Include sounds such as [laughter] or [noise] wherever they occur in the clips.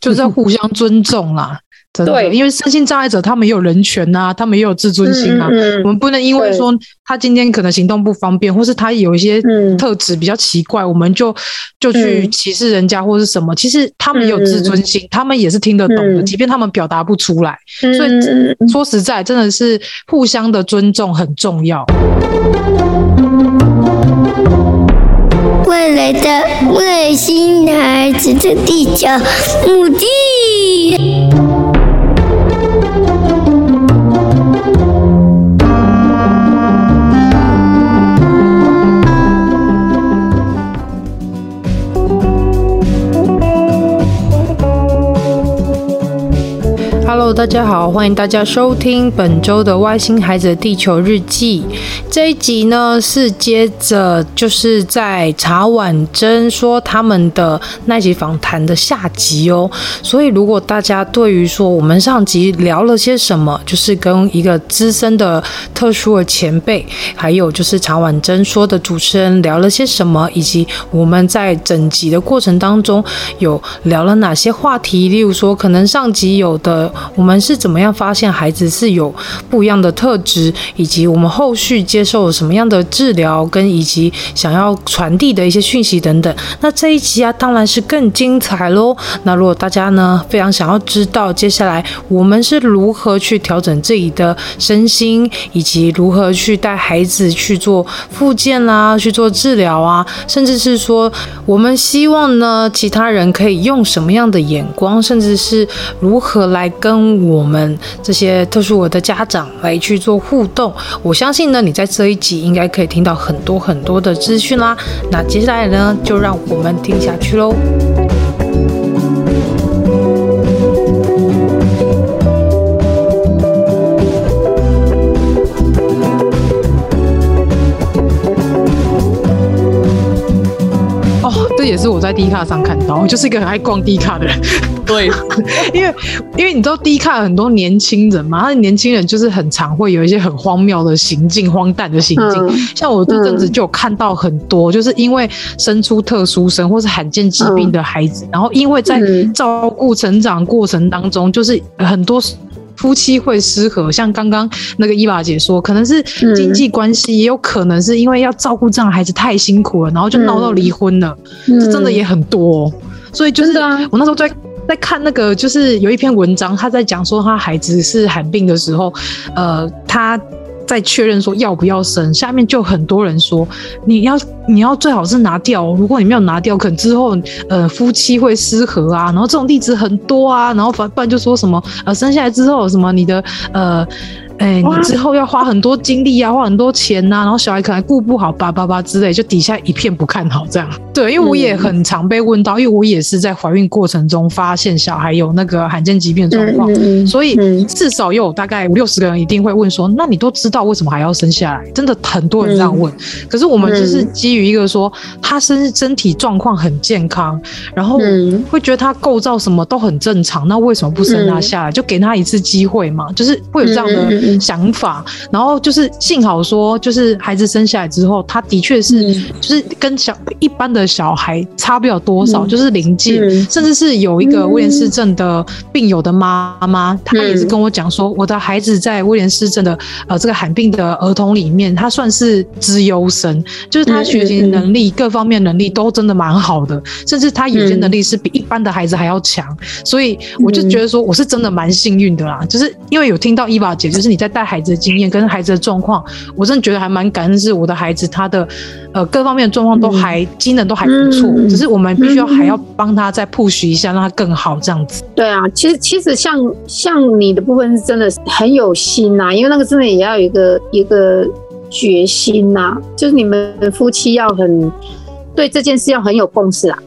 就是要互相尊重啦。[laughs] 真的，对，因为身心障碍者他们也有人权呐、啊，他们也有自尊心啊。嗯嗯、我们不能因为说他今天可能行动不方便，或是他有一些特质比较奇怪，嗯、我们就就去歧视人家或是什么。其实他们也有自尊心，嗯、他们也是听得懂的，嗯、即便他们表达不出来。嗯、所以说实在，真的是互相的尊重很重要。未来的外星孩子的地球母地。大家好，欢迎大家收听本周的《外星孩子的地球日记》。这一集呢，是接着就是在茶碗珍说他们的那集访谈的下集哦。所以，如果大家对于说我们上集聊了些什么，就是跟一个资深的特殊的前辈，还有就是茶碗珍说的主持人聊了些什么，以及我们在整集的过程当中有聊了哪些话题，例如说可能上集有的。我们我们是怎么样发现孩子是有不一样的特质，以及我们后续接受什么样的治疗，跟以及想要传递的一些讯息等等。那这一集啊，当然是更精彩喽。那如果大家呢非常想要知道接下来我们是如何去调整自己的身心，以及如何去带孩子去做复健啦、去做治疗啊，甚至是说我们希望呢其他人可以用什么样的眼光，甚至是如何来跟。我们这些特殊儿的家长来去做互动，我相信呢，你在这一集应该可以听到很多很多的资讯啦。那接下来呢，就让我们听下去喽。是我在 D 卡上看到，我 [laughs] 就是一个很爱逛 D 卡的人。对，[laughs] 因为因为你知道 D 卡很多年轻人嘛，他的年轻人就是很常会有一些很荒谬的行径、荒诞的行径。嗯、像我这阵子就有看到很多，就是因为生出特殊生或是罕见疾病的孩子，嗯、然后因为在照顾成长过程当中，就是很多夫妻会失和。像刚刚那个伊娃姐说，可能是经济关系，也有可能是因为要照顾这样的孩子太辛苦了，然后就闹到离婚了。嗯、这真的也很多、哦，所以就是我那时候在。在看那个，就是有一篇文章，他在讲说他孩子是罕病的时候，呃，他再确认说要不要生，下面就很多人说你要你要最好是拿掉，如果你没有拿掉，可能之后呃夫妻会失和啊，然后这种例子很多啊，然后反不然就说什么呃生下来之后什么你的呃。哎，你之后要花很多精力啊，花很多钱呐、啊，然后小孩可能顾不好，叭叭叭之类，就底下一片不看好这样。对，因为我也很常被问到，因为我也是在怀孕过程中发现小孩有那个罕见疾病的状况，所以至少有大概五六十个人一定会问说，那你都知道为什么还要生下来？真的很多人这样问。可是我们就是基于一个说他身身体状况很健康，然后会觉得他构造什么都很正常，那为什么不生他下来？就给他一次机会嘛，就是会有这样的。想法，然后就是幸好说，就是孩子生下来之后，他的确是，就是跟小一般的小孩差不了多少，就是临界，甚至是有一个威廉斯症的病友的妈妈，她也是跟我讲说，我的孩子在威廉斯症的呃这个罕病的儿童里面，他算是资优生，就是他学习能力各方面能力都真的蛮好的，甚至他有些能力是比一般的孩子还要强，所以我就觉得说，我是真的蛮幸运的啦，就是因为有听到伊娃姐，就是你。在带孩子的经验跟孩子的状况，我真的觉得还蛮感恩，是我的孩子他的呃各方面的状况都还机能都还不错，只是我们必须要还要帮他再 push 一下，让他更好这样子。对啊，其实其实像像你的部分是真的很有心呐，因为那个真的也要有一个一个决心呐，就是你们夫妻要很对这件事要很有共识啊。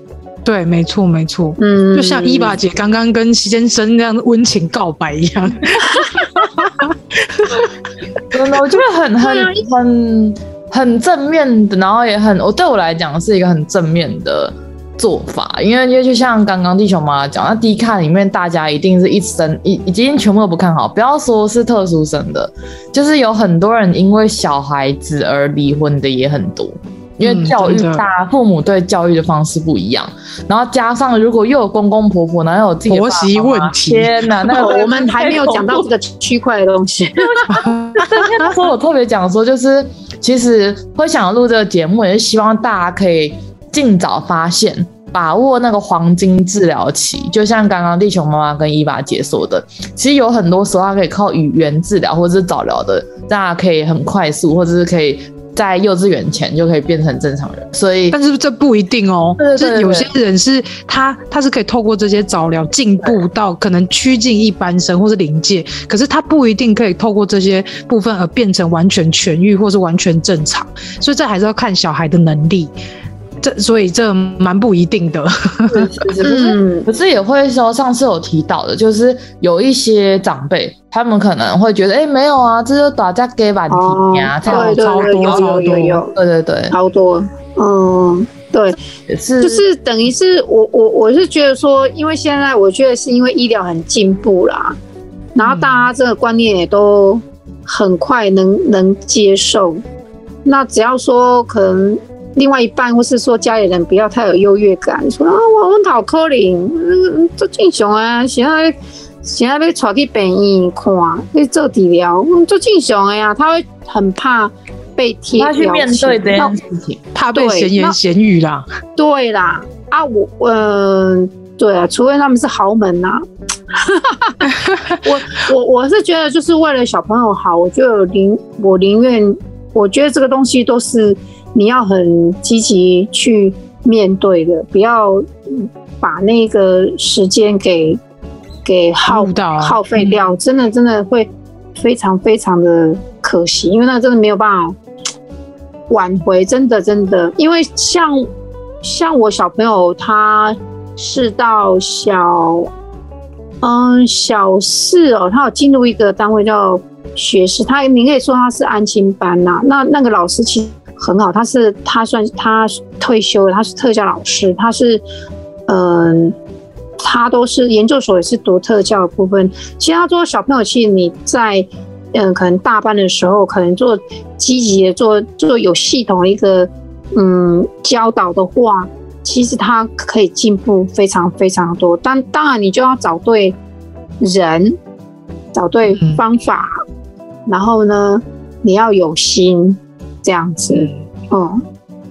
对，没错，没错，嗯，就像伊爸姐刚刚跟先生那样温情告白一样。真的，我觉得很很很很正面的，然后也很，我对我来讲是一个很正面的做法，因为因为就像刚刚地球妈妈讲，那低卡里面大家一定是一生已已经全部都不看好，不要说是特殊生的，就是有很多人因为小孩子而离婚的也很多。因为教育大，父母对教育的方式不一样，然后加上如果又有公公婆婆，然后有自己的婆媳问题，天哪，那我们还没有讲到这个区块的东西。那时候我特别讲说，就是其实会想要录这个节目，也是希望大家可以尽早发现，把握那个黄金治疗期。就像刚刚地球妈妈跟伊娃姐说的，其实有很多时候它可以靠语言治疗或者是早疗的，大家可以很快速，或者是可以。在幼稚园前就可以变成正常人，所以但是这不一定哦。对对对对，就是有些人是他他是可以透过这些早疗进步到可能趋近一般生或是临界，可是他不一定可以透过这些部分而变成完全痊愈或是完全正常，所以这还是要看小孩的能力。这所以这蛮不一定的，嗯，可是也会说，上次有提到的，就是有一些长辈，他们可能会觉得，哎、欸，没有啊，这就打架给吧，你呀，超多超多，对对对，超多，嗯，对，也是，就是等于是我我我是觉得说，因为现在我觉得是因为医疗很进步啦，然后大家这个观念也都很快能能接受，那只要说可能。另外一半，或是说家里人不要太有优越感，说啊，我很讨可怜，嗯，做正常啊，现在现在被带去病院看，被做治疗，嗯，做正常的呀，他会很怕被贴标签，他去面对这件事情，怕被闲言闲语啦。对啦，啊，我，嗯、呃，对啊，除非他们是豪门呐、啊。[laughs] 我我我是觉得，就是为了小朋友好，我就宁我宁愿，我觉得这个东西都是。你要很积极去面对的，不要把那个时间给给耗耗费掉，真的真的会非常非常的可惜，因为那真的没有办法挽回，真的真的，因为像像我小朋友，他是到小嗯小四哦，他有进入一个单位叫学士，他你可以说他是安亲班呐，那那个老师其实。很好，他是他算他退休了，他是特教老师，他是嗯、呃，他都是研究所也是读特教的部分。其实他做小朋友，其实你在嗯、呃，可能大班的时候，可能做积极的做做有系统的一个嗯教导的话，其实他可以进步非常非常多。但当然，你就要找对人，找对方法，嗯、然后呢，你要有心。这样子，嗯，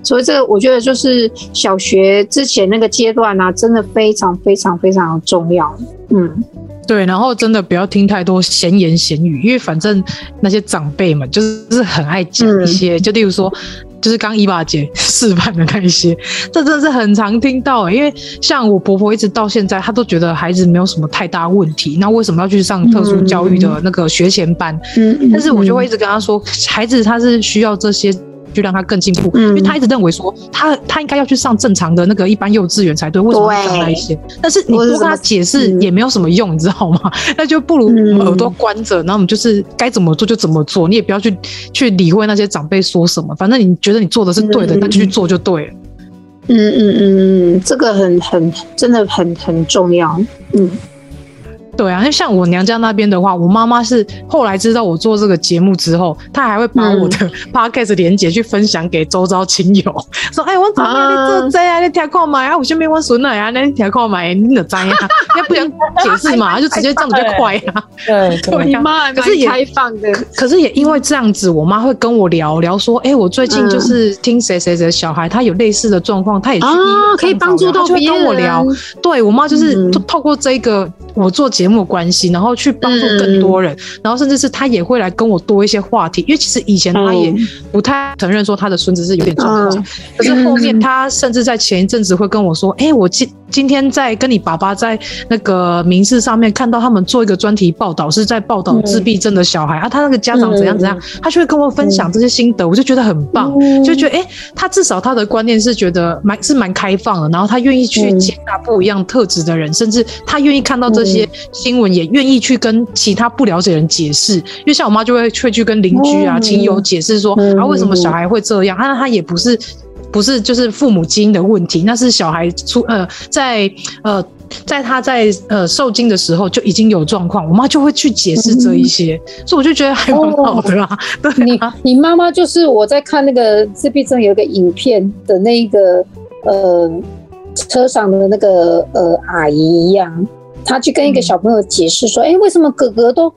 所以这个我觉得就是小学之前那个阶段呢、啊，真的非常非常非常重要，嗯，对，然后真的不要听太多闲言闲语，因为反正那些长辈们就是很爱讲一些，嗯、就例如说，就是刚伊娃姐示范的那一些，这真的是很常听到、欸，因为像我婆婆一直到现在，她都觉得孩子没有什么太大问题，那为什么要去上特殊教育的那个学前班？嗯，但是我就会一直跟她说，孩子他是需要这些。就让他更进步，嗯，因为他一直认为说他他应该要去上正常的那个一般幼稚园才对，为什么要上那一些？但是你多跟他解释也没有什么用，你知道吗？[laughs] 那就不如耳朵关着，然后我们就是该怎么做就怎么做，你也不要去去理会那些长辈说什么，反正你觉得你做的是对的，那就去做就对了。嗯嗯嗯嗯，这个很很真的很很重要，嗯。对啊，那像我娘家那边的话，我妈妈是后来知道我做这个节目之后，她还会把我的 [laughs] podcast 连接去分享给周遭亲友，嗯、说：“哎，我怎么你做这啊？你听看买啊？我身边我孙女啊，那你听看买，你怎样？[laughs] 要不想解释嘛？就直接这样子就快啊。[laughs] ”对，对妈可是也开放的，可是也因为这样子，我妈会跟我聊聊说：“哎，我最近就是听谁谁谁小孩，他有类似的状况，他也去医院、啊、可以帮助到别人。”跟我聊，对我妈就是透过这个我做节目关系，然后去帮助更多人，嗯、然后甚至是他也会来跟我多一些话题，因为其实以前他也不太承认说他的孙子是有点状况，嗯、可是后面他甚至在前一阵子会跟我说：“哎、欸，我记今天在跟你爸爸在那个民视上面看到他们做一个专题报道，是在报道自闭症的小孩、嗯、啊，他那个家长怎样怎样，嗯、他就会跟我分享这些心得，嗯、我就觉得很棒，嗯、就觉得哎、欸，他至少他的观念是觉得蛮是蛮开放的，然后他愿意去接纳不一样特质的人，嗯、甚至他愿意看到这些新闻，也愿意去跟其他不了解的人解释，因为像我妈就会会去跟邻居啊、亲友解释说啊，为什么小孩会这样，他他也不是。不是，就是父母基因的问题，那是小孩出呃，在呃，在他在呃受精的时候就已经有状况，我妈就会去解释这一些，嗯、所以我就觉得还蛮好的啦。哦、[laughs] 对啊，你你妈妈就是我在看那个自闭症有个影片的那一个呃车上的那个呃阿姨一样，她去跟一个小朋友解释说，哎、为什么哥哥都。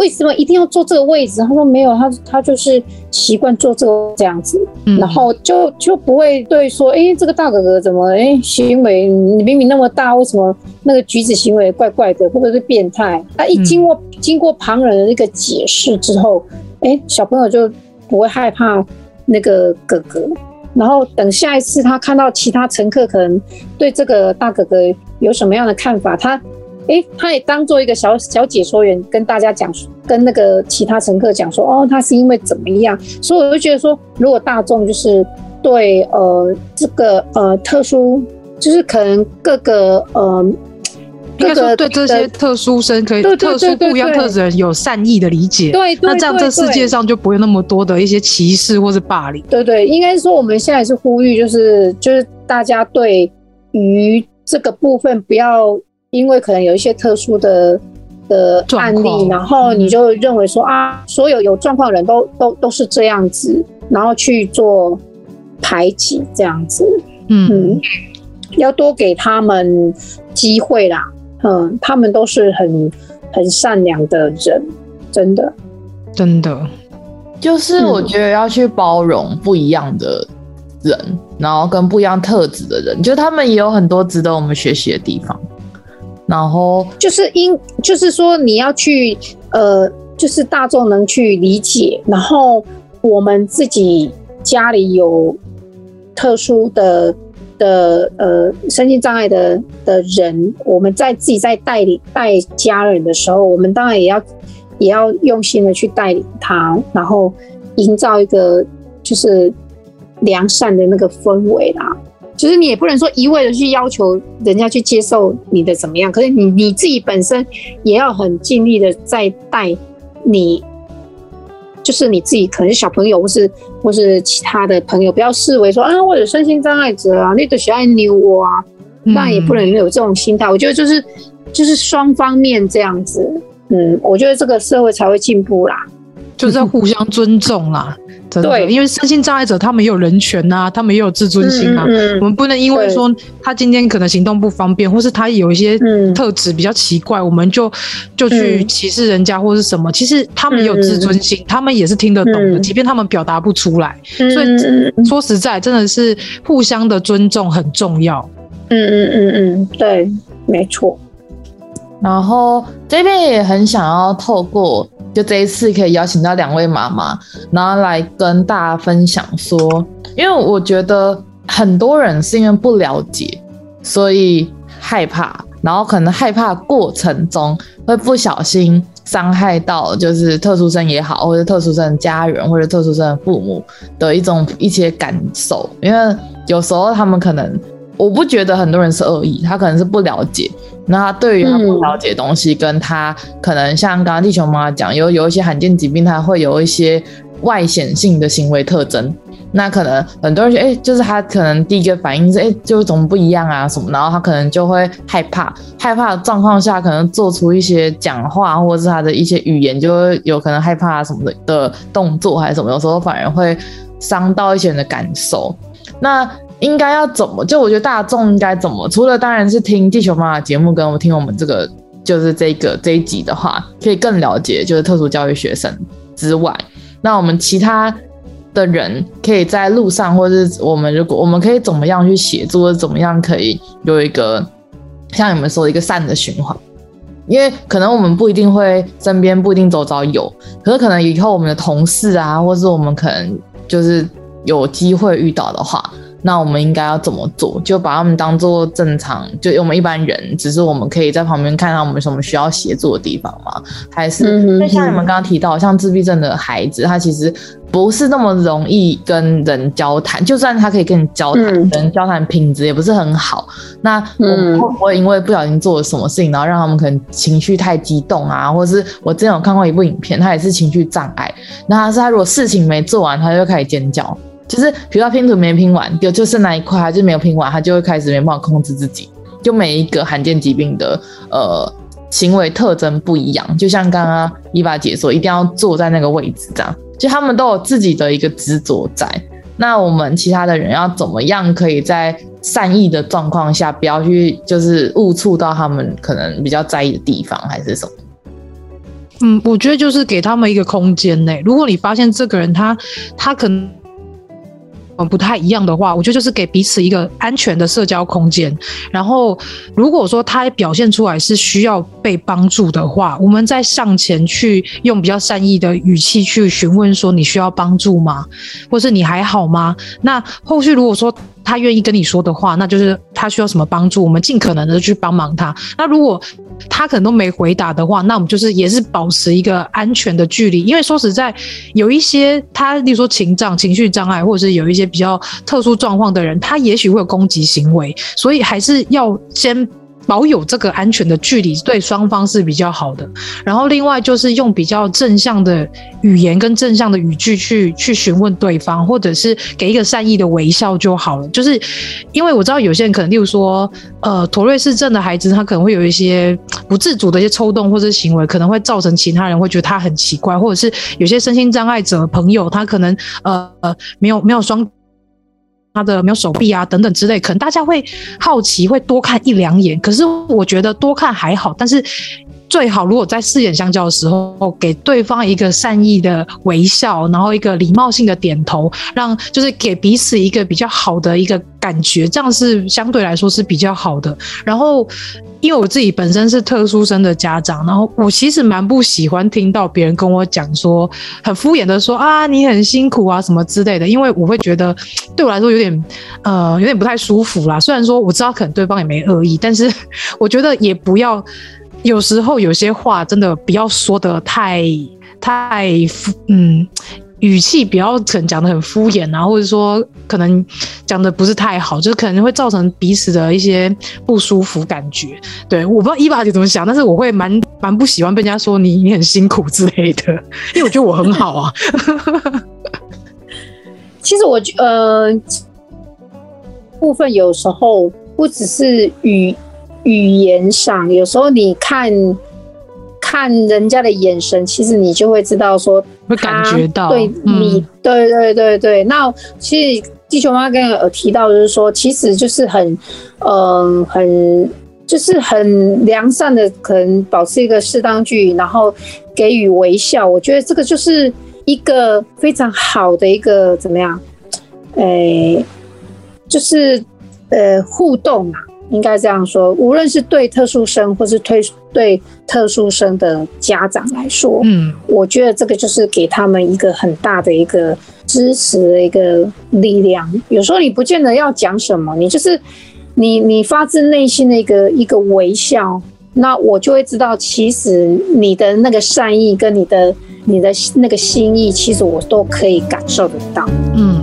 为什么一定要坐这个位置？他说没有，他他就是习惯坐这个这样子，嗯、然后就就不会对说，哎，这个大哥哥怎么哎行为你明明那么大，为什么那个举止行为怪怪的，或者是变态？他一经过、嗯、经过旁人的那个解释之后，哎，小朋友就不会害怕那个哥哥，然后等下一次他看到其他乘客可能对这个大哥哥有什么样的看法，他。哎，他也当做一个小小解说员，跟大家讲，跟那个其他乘客讲说，哦，他是因为怎么样？所以我就觉得说，如果大众就是对呃这个呃特殊，就是可能各个呃，应该说对这些特殊生可以特殊不一样特质人有善意的理解，对，那这样这世界上就不会那么多的一些歧视或是霸凌。对对，应该是说我们现在是呼吁，就是就是大家对于这个部分不要。因为可能有一些特殊的的案例，然后你就认为说啊，所有有状况的人都都都是这样子，然后去做排挤这样子，嗯，嗯，要多给他们机会啦，嗯，他们都是很很善良的人，真的，真的，就是我觉得要去包容不一样的人，嗯，然后跟不一样特质的人，就他们也有很多值得我们学习的地方。然后就是因，就是说你要去，呃，就是大众能去理解。然后我们自己家里有特殊的的呃身心障碍的的人，我们在自己在带领带家人的时候，我们当然也要也要用心的去带领他，然后营造一个就是良善的那个氛围啦。其实你也不能说一味的去要求人家去接受你的怎么样，可是你你自己本身也要很尽力的在带你，就是你自己可能是小朋友或是或是其他的朋友，不要视为说啊，我有身心障碍者啊，你都喜欢扭我啊，那、嗯、也不能有这种心态。我觉得就是就是双方面这样子，嗯，我觉得这个社会才会进步啦。就是要互相尊重啦，[laughs] 真的，因为身心障碍者他们也有人权呐、啊，他们也有自尊心啊。嗯嗯、我们不能因为说他今天可能行动不方便，或是他有一些特质比较奇怪，嗯、我们就就去歧视人家或是什么。其实他们也有自尊心，嗯、他们也是听得懂的，嗯、即便他们表达不出来。嗯、所以说实在，真的是互相的尊重很重要。嗯嗯嗯嗯，对，没错。然后这边也很想要透过。就这一次可以邀请到两位妈妈，然后来跟大家分享说，因为我觉得很多人是因为不了解，所以害怕，然后可能害怕过程中会不小心伤害到，就是特殊生也好，或者特殊生家人，或者特殊生父母的一种一些感受，因为有时候他们可能。我不觉得很多人是恶意，他可能是不了解。那他对于他不了解的东西，跟他可能像刚刚地球妈妈讲，有有一些罕见疾病，他会有一些外显性的行为特征。那可能很多人觉得，哎、就是他可能第一个反应是，哎、欸，就怎么不一样啊什么，然后他可能就会害怕，害怕的状况下，可能做出一些讲话或者是他的一些语言，就会有可能害怕什么的的动作还是什么，有时候反而会伤到一些人的感受。那应该要怎么？就我觉得大众应该怎么？除了当然是听地球妈妈节目，跟我听我们这个就是这个这一集的话，可以更了解就是特殊教育学生之外，那我们其他的人可以在路上，或者是我们如果我们可以怎么样去协助，或者怎么样可以有一个像你们说的一个善的循环？因为可能我们不一定会身边不一定周遭有，可是可能以后我们的同事啊，或是我们可能就是有机会遇到的话。那我们应该要怎么做？就把他们当做正常，就我们一般人，只是我们可以在旁边看到我们什么需要协助的地方吗？还是那像你们刚刚提到，像自闭症的孩子，他其实不是那么容易跟人交谈，就算他可以跟你交谈，人、嗯、交谈品质也不是很好。那我们会不会因为不小心做了什么事情，然后让他们可能情绪太激动啊？或者是我之前有看过一部影片，他也是情绪障碍，那他是他如果事情没做完，他就开始尖叫。就是，比如说拼图没拼完，就就剩那一块，他就没有拼完，他就会开始没办法控制自己。就每一个罕见疾病的呃行为特征不一样，就像刚刚伊娃姐说，一定要坐在那个位置这样。就他们都有自己的一个执着在。那我们其他的人要怎么样可以在善意的状况下，不要去就是误触到他们可能比较在意的地方，还是什么？嗯，我觉得就是给他们一个空间内。如果你发现这个人他他可能。不太一样的话，我觉得就是给彼此一个安全的社交空间。然后，如果说他表现出来是需要被帮助的话，我们再上前去用比较善意的语气去询问说：“你需要帮助吗？或是你还好吗？”那后续如果说，他愿意跟你说的话，那就是他需要什么帮助，我们尽可能的去帮忙他。那如果他可能都没回答的话，那我们就是也是保持一个安全的距离。因为说实在，有一些他，例如说情障、情绪障碍，或者是有一些比较特殊状况的人，他也许会有攻击行为，所以还是要先。保有这个安全的距离，对双方是比较好的。然后另外就是用比较正向的语言跟正向的语句去去询问对方，或者是给一个善意的微笑就好了。就是因为我知道有些人可能，例如说，呃，妥瑞氏症的孩子，他可能会有一些不自主的一些抽动或者行为，可能会造成其他人会觉得他很奇怪，或者是有些身心障碍者朋友，他可能呃呃没有没有双。他的没有手臂啊，等等之类，可能大家会好奇，会多看一两眼。可是我觉得多看还好，但是最好如果在四眼相交的时候，给对方一个善意的微笑，然后一个礼貌性的点头，让就是给彼此一个比较好的一个感觉，这样是相对来说是比较好的。然后。因为我自己本身是特殊生的家长，然后我其实蛮不喜欢听到别人跟我讲说很敷衍的说啊，你很辛苦啊什么之类的，因为我会觉得对我来说有点呃有点不太舒服啦。虽然说我知道可能对方也没恶意，但是 [laughs] 我觉得也不要有时候有些话真的不要说得太太嗯。语气比较可能讲得很敷衍啊，或者说可能讲得不是太好，就是可能会造成彼此的一些不舒服感觉。对，我不知道伊娃姐怎么想，但是我会蛮蛮不喜欢被人家说你你很辛苦之类的，[laughs] 因为我觉得我很好啊。其实我呃部分有时候不只是语语言上，有时候你看。看人家的眼神，其实你就会知道说，会感觉到对你，嗯、对对对对。那其实地球妈妈刚刚有提到，就是说，其实就是很，嗯、呃，很就是很良善的，可能保持一个适当距离，然后给予微笑。我觉得这个就是一个非常好的一个怎么样？哎、欸，就是呃互动啊。应该这样说，无论是对特殊生，或是推对特殊生的家长来说，嗯，我觉得这个就是给他们一个很大的一个支持的一个力量。有时候你不见得要讲什么，你就是你你发自内心的一个一个微笑，那我就会知道，其实你的那个善意跟你的你的那个心意，其实我都可以感受得到，嗯。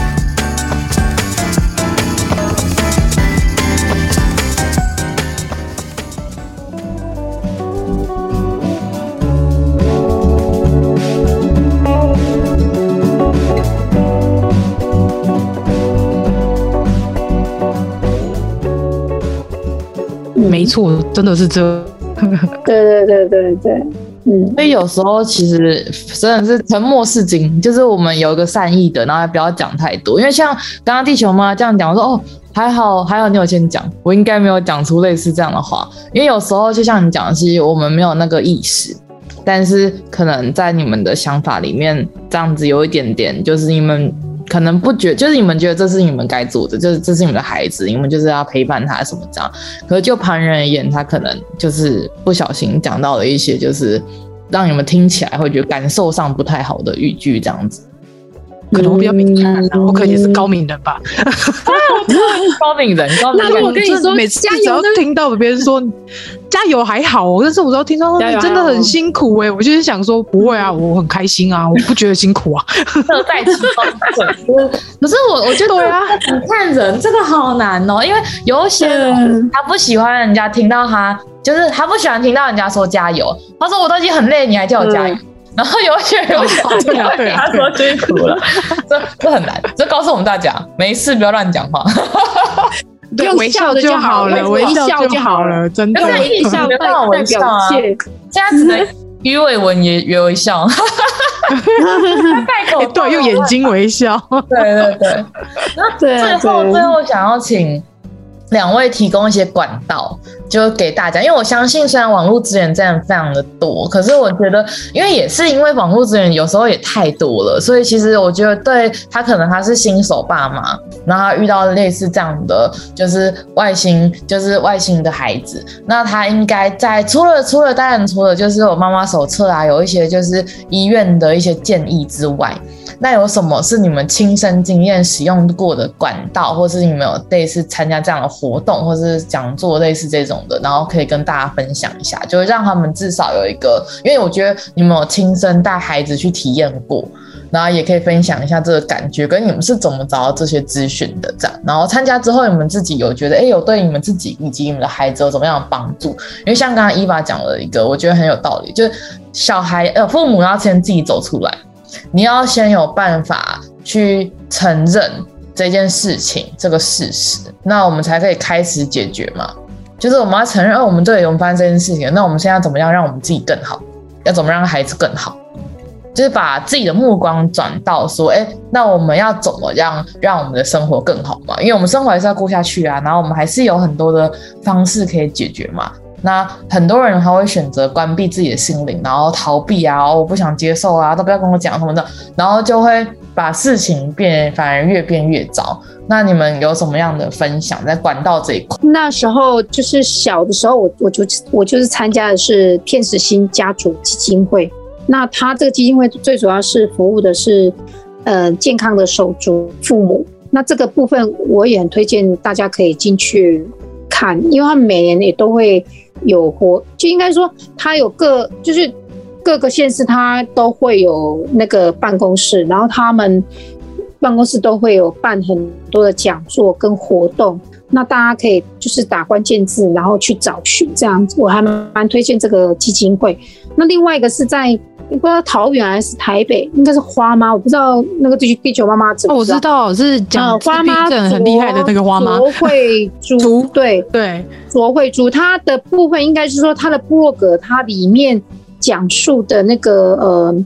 没错，真的是这。[laughs] 对对对对对。嗯，所以有时候其实真的是沉默是金，就是我们有一个善意的，然后不要讲太多。因为像刚刚地球妈这样讲，我说哦，还好还好，你有先讲，我应该没有讲出类似这样的话。因为有时候就像你讲的，其实我们没有那个意识，但是可能在你们的想法里面，这样子有一点点，就是你们。可能不觉，就是你们觉得这是你们该做的，就是这是你们的孩子，你们就是要陪伴他什么这样。可是就旁人而言，他可能就是不小心讲到了一些，就是让你们听起来会觉得感受上不太好的语句这样子。可能我比较敏感，我可能也是高敏人吧。高敏人，[laughs] 高敏人。那我跟你说，每次只要听到别人说加油还好，但是我只要听到说你真的很辛苦哎，我就是想说不会啊，我很开心啊，我不觉得辛苦啊。乐在其中。可是我我觉得啊，你看人这个好难哦，因为有些人他不喜欢人家听到他，就是他不喜欢听到人家说加油。他说我都已经很累，你还叫我加油。然后有些人对啊，对啊，他说辛苦了，这这很难，这告诉我们大家，没事不要乱讲话，对，微笑就好了，微笑就好了，真的，微笑代表表现，这样子的鱼尾纹也也微笑，带口对，用眼睛微笑，对对对，那最后最后想要请。两位提供一些管道，就给大家，因为我相信，虽然网络资源真的非常的多，可是我觉得，因为也是因为网络资源有时候也太多了，所以其实我觉得，对他可能他是新手爸妈，然后他遇到类似这样的，就是外星，就是外星的孩子，那他应该在除了除了当然除了就是我妈妈手册啊，有一些就是医院的一些建议之外。那有什么是你们亲身经验使用过的管道，或是你们有类似参加这样的活动，或是讲座类似这种的，然后可以跟大家分享一下，就是让他们至少有一个，因为我觉得你们有亲身带孩子去体验过，然后也可以分享一下这个感觉，跟你们是怎么找到这些资讯的，这样，然后参加之后你们自己有觉得，哎，有对你们自己以及你们的孩子有怎么样的帮助？因为像刚刚伊娃讲了一个，我觉得很有道理，就是小孩呃父母要先自己走出来。你要先有办法去承认这件事情，这个事实，那我们才可以开始解决嘛。就是我们要承认，哦，我们对，我们发生这件事情，那我们现在怎么样让我们自己更好？要怎么让孩子更好？就是把自己的目光转到说，哎，那我们要怎么样让我们的生活更好嘛？因为我们生活还是要过下去啊，然后我们还是有很多的方式可以解决嘛。那很多人他会选择关闭自己的心灵，然后逃避啊，我不想接受啊，都不要跟我讲什么的，然后就会把事情变，反而越变越糟。那你们有什么样的分享在管道这一块？那时候就是小的时候，我我就我就是参加的是天使心家族基金会。那他这个基金会最主要是服务的是，呃，健康的手足父母。那这个部分我也很推荐大家可以进去看，因为他每年也都会。有活，就应该说他有各，就是各个县市他都会有那个办公室，然后他们办公室都会有办很多的讲座跟活动，那大家可以就是打关键字，然后去找寻这样子，我还蛮推荐这个基金会。那另外一个是在。你不知道桃园还是台北，应该是花妈，我不知道那个地地球妈妈怎么。哦，我知道是讲花妈很厉害的那个花妈。卓慧珠，[laughs] 对对，卓慧珠，她的部分应该是说她的部落格，它里面讲述的那个呃，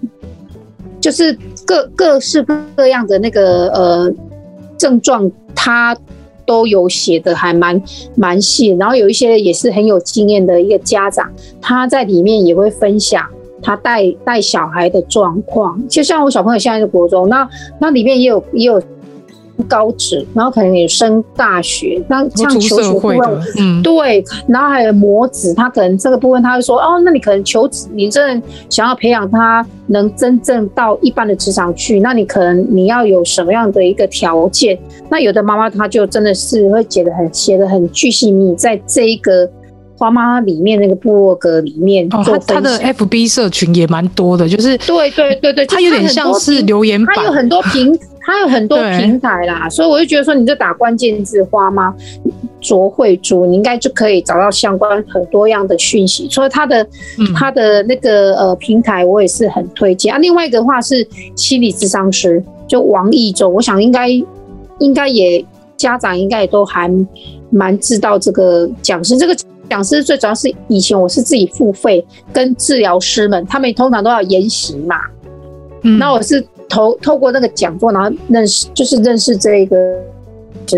就是各各式各样的那个呃症状，她都有写的还蛮蛮细，然后有一些也是很有经验的一个家长，他在里面也会分享。他带带小孩的状况，就像我小朋友现在是国中，那那里面也有也有高职，然后可能也升大学，那像求职部分，嗯，对，然后还有模子，他可能这个部分他会说，哦，那你可能求职，你真的想要培养他能真正到一般的职场去，那你可能你要有什么样的一个条件？那有的妈妈她就真的是会写的很写的很巨细你，在这一个。花妈里面那个部落格里面，哦，他他的 FB 社群也蛮多的，就是对对对对，他有点像是留言板，他有很多平，[laughs] 他有很多平台啦，所以我就觉得说，你就打关键字“花妈卓慧珠”，你应该就可以找到相关很多样的讯息。所以他的他的那个呃平台，我也是很推荐啊。另外一个的话是心理智商师，就王义洲，我想应该应该也家长应该也都还蛮知道这个讲师这个。讲师最主要是以前我是自己付费，跟治疗师们他们通常都要研习嘛。嗯，那我是透透过那个讲座，然后认识就是认识这一个，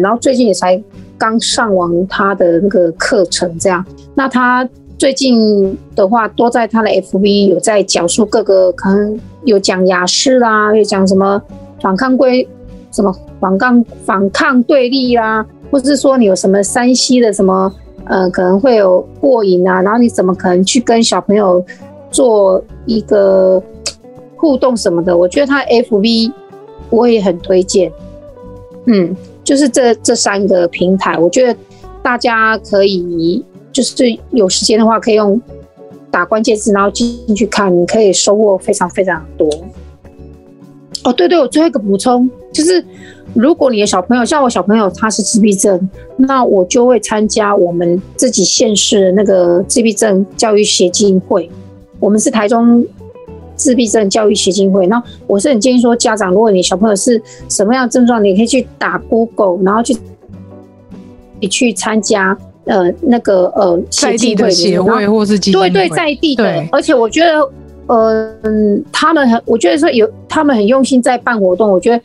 然后最近也才刚上完他的那个课程，这样。那他最近的话，多在他的 FB 有在讲述各个可能有讲雅思啦，有讲什么反抗规，什么反抗反抗对立啦，或者是说你有什么山西的什么。呃，可能会有过瘾啊，然后你怎么可能去跟小朋友做一个互动什么的？我觉得他 FB 我也很推荐，嗯，就是这这三个平台，我觉得大家可以就是有时间的话，可以用打关键字，然后进去看，你可以收获非常非常多。哦，对对，我最后一个补充就是。如果你的小朋友像我小朋友他是自闭症，那我就会参加我们自己县市的那个自闭症教育协进会。我们是台中自闭症教育协进会。那我是很建议说，家长如果你小朋友是什么样的症状，你可以去打 Google，然后去你去参加呃那个呃在地的协会或是会，对对，在地的。而且我觉得呃他们很，我觉得说有他们很用心在办活动，我觉得。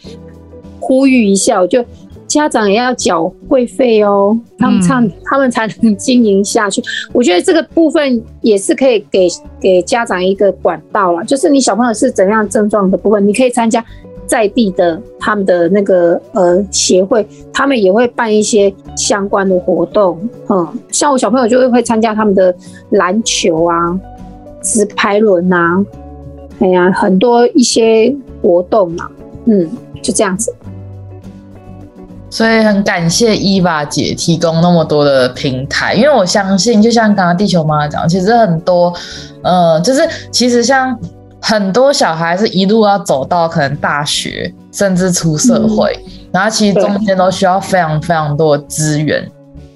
呼吁一下，我就家长也要缴会费哦，他们唱，嗯、他们才能经营下去。我觉得这个部分也是可以给给家长一个管道了，就是你小朋友是怎样症状的部分，你可以参加在地的他们的那个呃协会，他们也会办一些相关的活动。嗯，像我小朋友就会会参加他们的篮球啊、直排轮啊，哎呀，很多一些活动嘛，嗯，就这样子。所以很感谢伊娃姐提供那么多的平台，因为我相信，就像刚刚地球妈妈讲，其实很多，呃，就是其实像很多小孩是一路要走到可能大学，甚至出社会，嗯、然后其实中间都需要非常非常多的资源。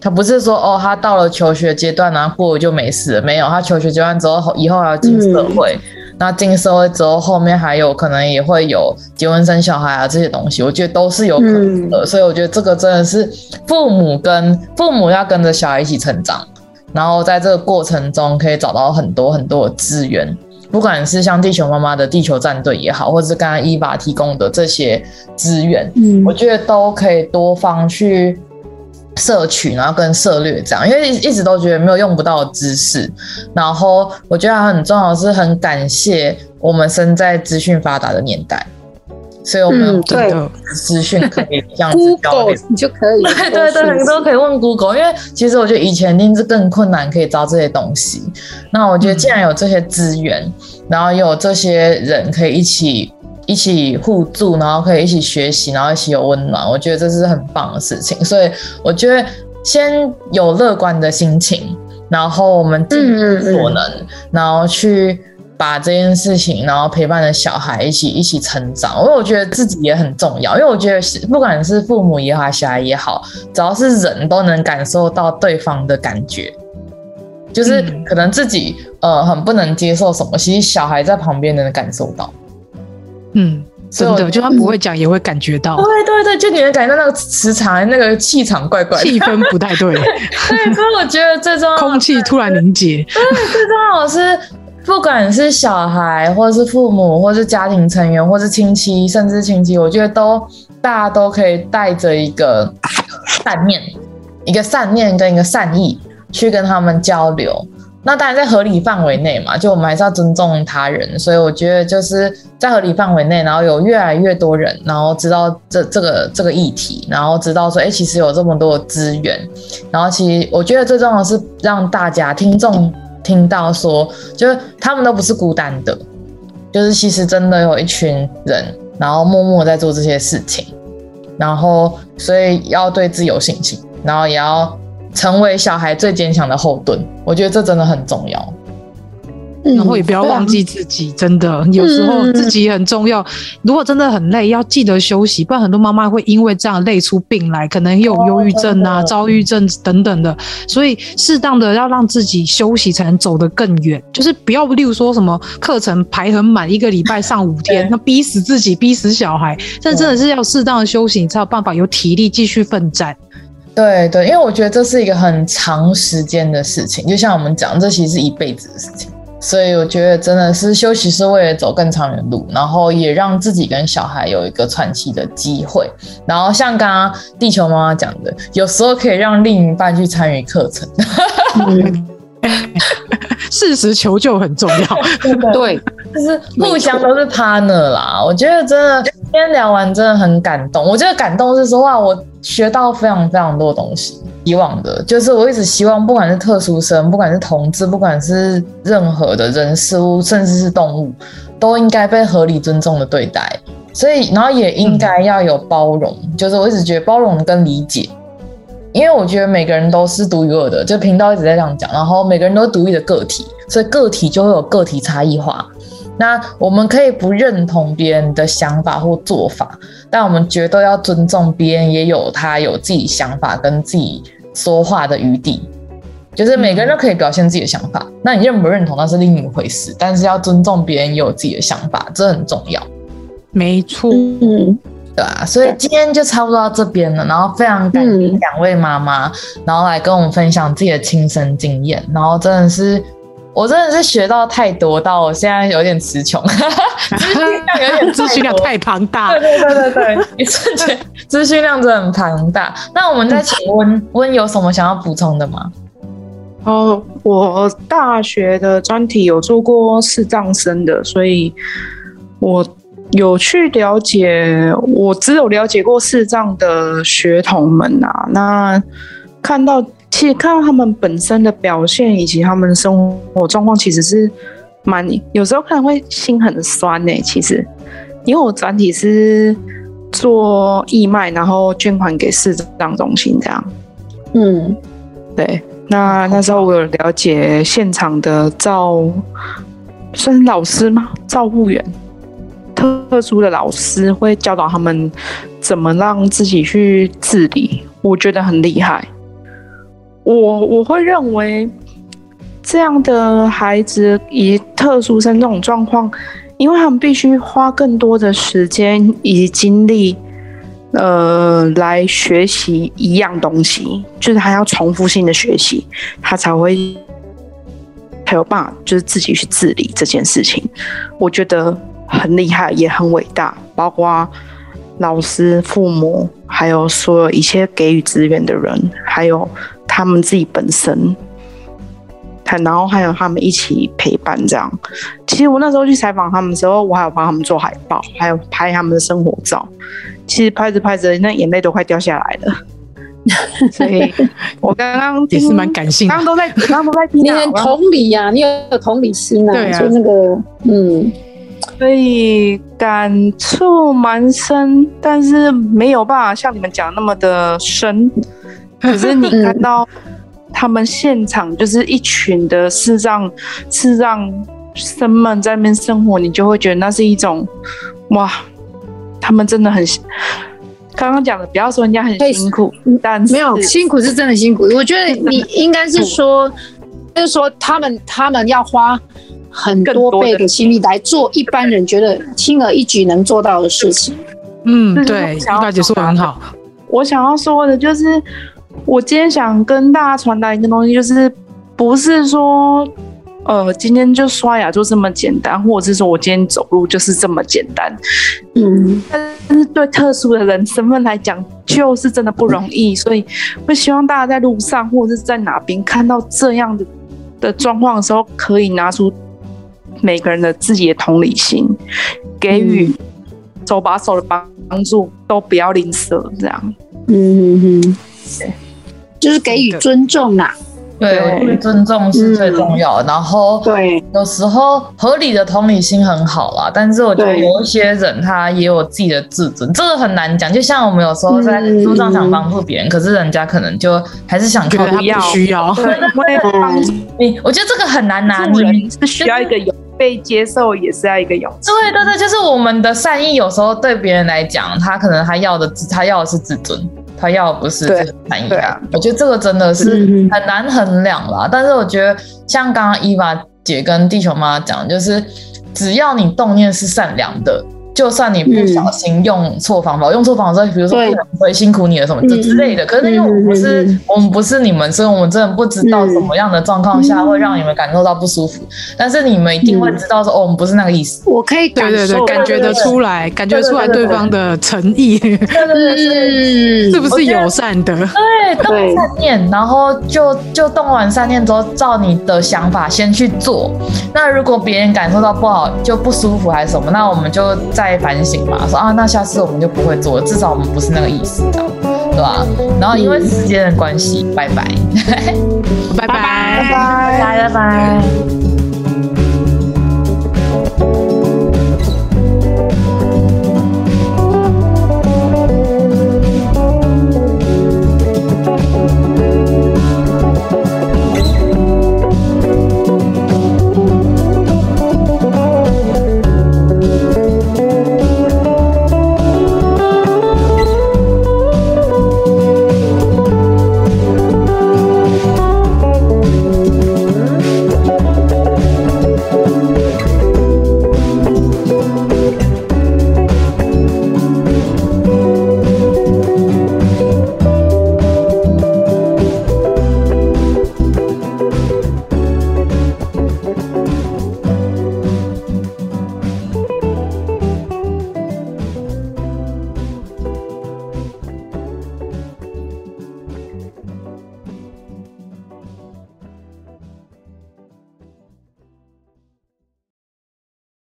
他不是说哦，他到了求学阶段，然后过了就没事了，没有，他求学阶段之后，以后还要进社会。嗯那进社会之后，后面还有可能也会有结婚生小孩啊这些东西，我觉得都是有可能的。嗯、所以我觉得这个真的是父母跟父母要跟着小孩一起成长，然后在这个过程中可以找到很多很多的资源，不管是像地球妈妈的地球战队也好，或者是刚刚伊娃提供的这些资源，嗯，我觉得都可以多方去。摄取，然后跟涉略这样，因为一直都觉得没有用不到的知识。然后我觉得很重要的是很感谢我们生在资讯发达的年代，所以我们对资讯可以这样子 [laughs] 交流，你就可以对对对，你都可以问 Google。因为其实我觉得以前一定是更困难可以找这些东西。那我觉得既然有这些资源，嗯、然后有这些人可以一起。一起互助，然后可以一起学习，然后一起有温暖，我觉得这是很棒的事情。所以我觉得先有乐观的心情，然后我们尽所能，嗯嗯嗯然后去把这件事情，然后陪伴着小孩一起一起成长。因为我觉得自己也很重要，因为我觉得不管是父母也好，小孩也好，只要是人都能感受到对方的感觉，就是可能自己呃很不能接受什么，其实小孩在旁边能感受到。嗯，真的，就他不会讲，也会感觉到。对对对，就你能感觉到那个磁场、那个气场怪怪的，气氛不太对。[laughs] 对，所以我觉得最重要，空气突然凝结。对，最重要的是，不管是小孩，或是父母，或是家庭成员，或是亲戚，甚至亲戚，我觉得都大家都可以带着一个善念，一个善念跟一个善意去跟他们交流。那当然在合理范围内嘛，就我们还是要尊重他人，所以我觉得就是在合理范围内，然后有越来越多人，然后知道这这个这个议题，然后知道说，哎、其实有这么多资源，然后其实我觉得最重要的是让大家听众听到说，就是他们都不是孤单的，就是其实真的有一群人，然后默默在做这些事情，然后所以要对自己有信心，然后也要。成为小孩最坚强的后盾，我觉得这真的很重要。然后也不要忘记自己，真的有时候自己也很重要。如果真的很累，要记得休息，不然很多妈妈会因为这样累出病来，可能有忧郁症啊、躁郁症等等的。所以适当的要让自己休息，才能走得更远。就是不要，例如说什么课程排很满，一个礼拜上五天，那逼死自己，逼死小孩。但真的是要适当的休息，你才有办法有体力继续奋战。对对，因为我觉得这是一个很长时间的事情，就像我们讲，这其实是一辈子的事情。所以我觉得真的是休息是为了走更长远的路，然后也让自己跟小孩有一个喘息的机会。然后像刚刚地球妈妈讲的，有时候可以让另一半去参与课程。[laughs] 嗯 [laughs] 事实求救很重要，[laughs] 对，就是互相都是 partner 啦。我觉得真的今天聊完真的很感动。我觉得感动是说哇，我学到非常非常多东西。以往的就是我一直希望，不管是特殊生，不管是同志，不管是任何的人事物，甚至是动物，都应该被合理尊重的对待。所以，然后也应该要有包容。就是我一直觉得包容跟理解。因为我觉得每个人都是独一无二的，就频道一直在这样讲，然后每个人都是独立的个体，所以个体就会有个体差异化。那我们可以不认同别人的想法或做法，但我们绝对要尊重别人，也有他有自己想法跟自己说话的余地。就是每个人都可以表现自己的想法，嗯、那你认不认同那是另一回事，但是要尊重别人也有自己的想法，这很重要。没错。嗯。对啊，所以今天就差不多到这边了。然后非常感谢两位妈妈，然后来跟我们分享自己的亲身经验。然后真的是，我真的是学到太多，到我现在有点词穷，[laughs] 资讯量有点资讯量太庞大。对对对对对，一瞬间资讯量真的很庞大。那我们再请温温有什么想要补充的吗？哦，我大学的专题有做过视障生的，所以我。有去了解，我只有了解过视障的学童们啊。那看到，其实看到他们本身的表现以及他们的生活状况，其实是蛮有时候可能会心很酸呢、其实，因为我专题是做义卖，然后捐款给视障中心这样。嗯，对。那那时候我有了解现场的照，算是老师吗？照护员。特殊的老师会教导他们怎么让自己去自理，我觉得很厉害。我我会认为这样的孩子以特殊生这种状况，因为他们必须花更多的时间以及精力，呃，来学习一样东西，就是他要重复性的学习，他才会才有办法，就是自己去自理这件事情。我觉得。很厉害，也很伟大，包括老师、父母，还有所有一切给予资源的人，还有他们自己本身，然后还有他们一起陪伴这样。其实我那时候去采访他们的时候，我还有帮他们做海报，还有拍他们的生活照。其实拍着拍着，那眼泪都快掉下来了。所以 [laughs] 我刚刚也是蛮感性的，刚刚都在，刚刚都在听。你很同理呀、啊，你有同理心啊，对啊，就那个，嗯。所以感触蛮深，但是没有办法像你们讲那么的深。[laughs] 可是你看到他们现场就是一群的视障视障生们在那边生活，你就会觉得那是一种哇，他们真的很刚刚讲的，不要说人家很辛苦，但没有辛苦是真的辛苦。我觉得你应该是说，就是说他们他们要花。很多倍的心力来做一般人觉得轻而易举能做到的事情。嗯，对，大姐说的很好。我想要说的就是，我今天想跟大家传达一个东西，就是不是说，呃，今天就刷牙就这么简单，或者是说我今天走路就是这么简单。嗯，但是对特殊的人身份来讲，就是真的不容易。所以，会希望大家在路上或者是在哪边看到这样的的状况的时候，可以拿出。每个人的自己的同理心，给予手把手的帮助，都不要吝啬，这样。嗯嗯嗯，对，就是给予尊重啦。对，我觉得尊重是最重要的。然后，对，有时候合理的同理心很好啦，但是我觉得有一些人他也有自己的自尊，这个很难讲。就像我们有时候在路上想帮助别人，可是人家可能就还是想靠，不需要。对，帮助你，我觉得这个很难拿捏，是需要一个有。被接受也是要一个勇气。对对对，就是我们的善意，有时候对别人来讲，他可能他要的，他要的是自尊，他要的不是这个善意。对啊，我觉得这个真的是很难衡量啦。但是我觉得，像刚刚伊娃姐跟地球妈讲，就是只要你动念是善良的，就算你不小心用错方法，用错方法之后，比如说会辛苦你了什么这之类的。可是因为我们不是我们不是你们，所以我们真的不知道什么样的状况下会让你们感受到不舒服。但是你们一定会知道说，哦，我们不是那个意思。我可以感对对对，感觉得出来，感觉出来对方的诚意，对对对，是不是友善的？对，动善念，然后就就动完善念之后，照你的想法先去做。那如果别人感受到不好，就不舒服还是什么，那我们就再反省嘛，说啊，那下次我们就不会做了，至少我们不是那个意思，对吧？然后因为时间的关系，拜拜，拜拜，拜拜，拜拜。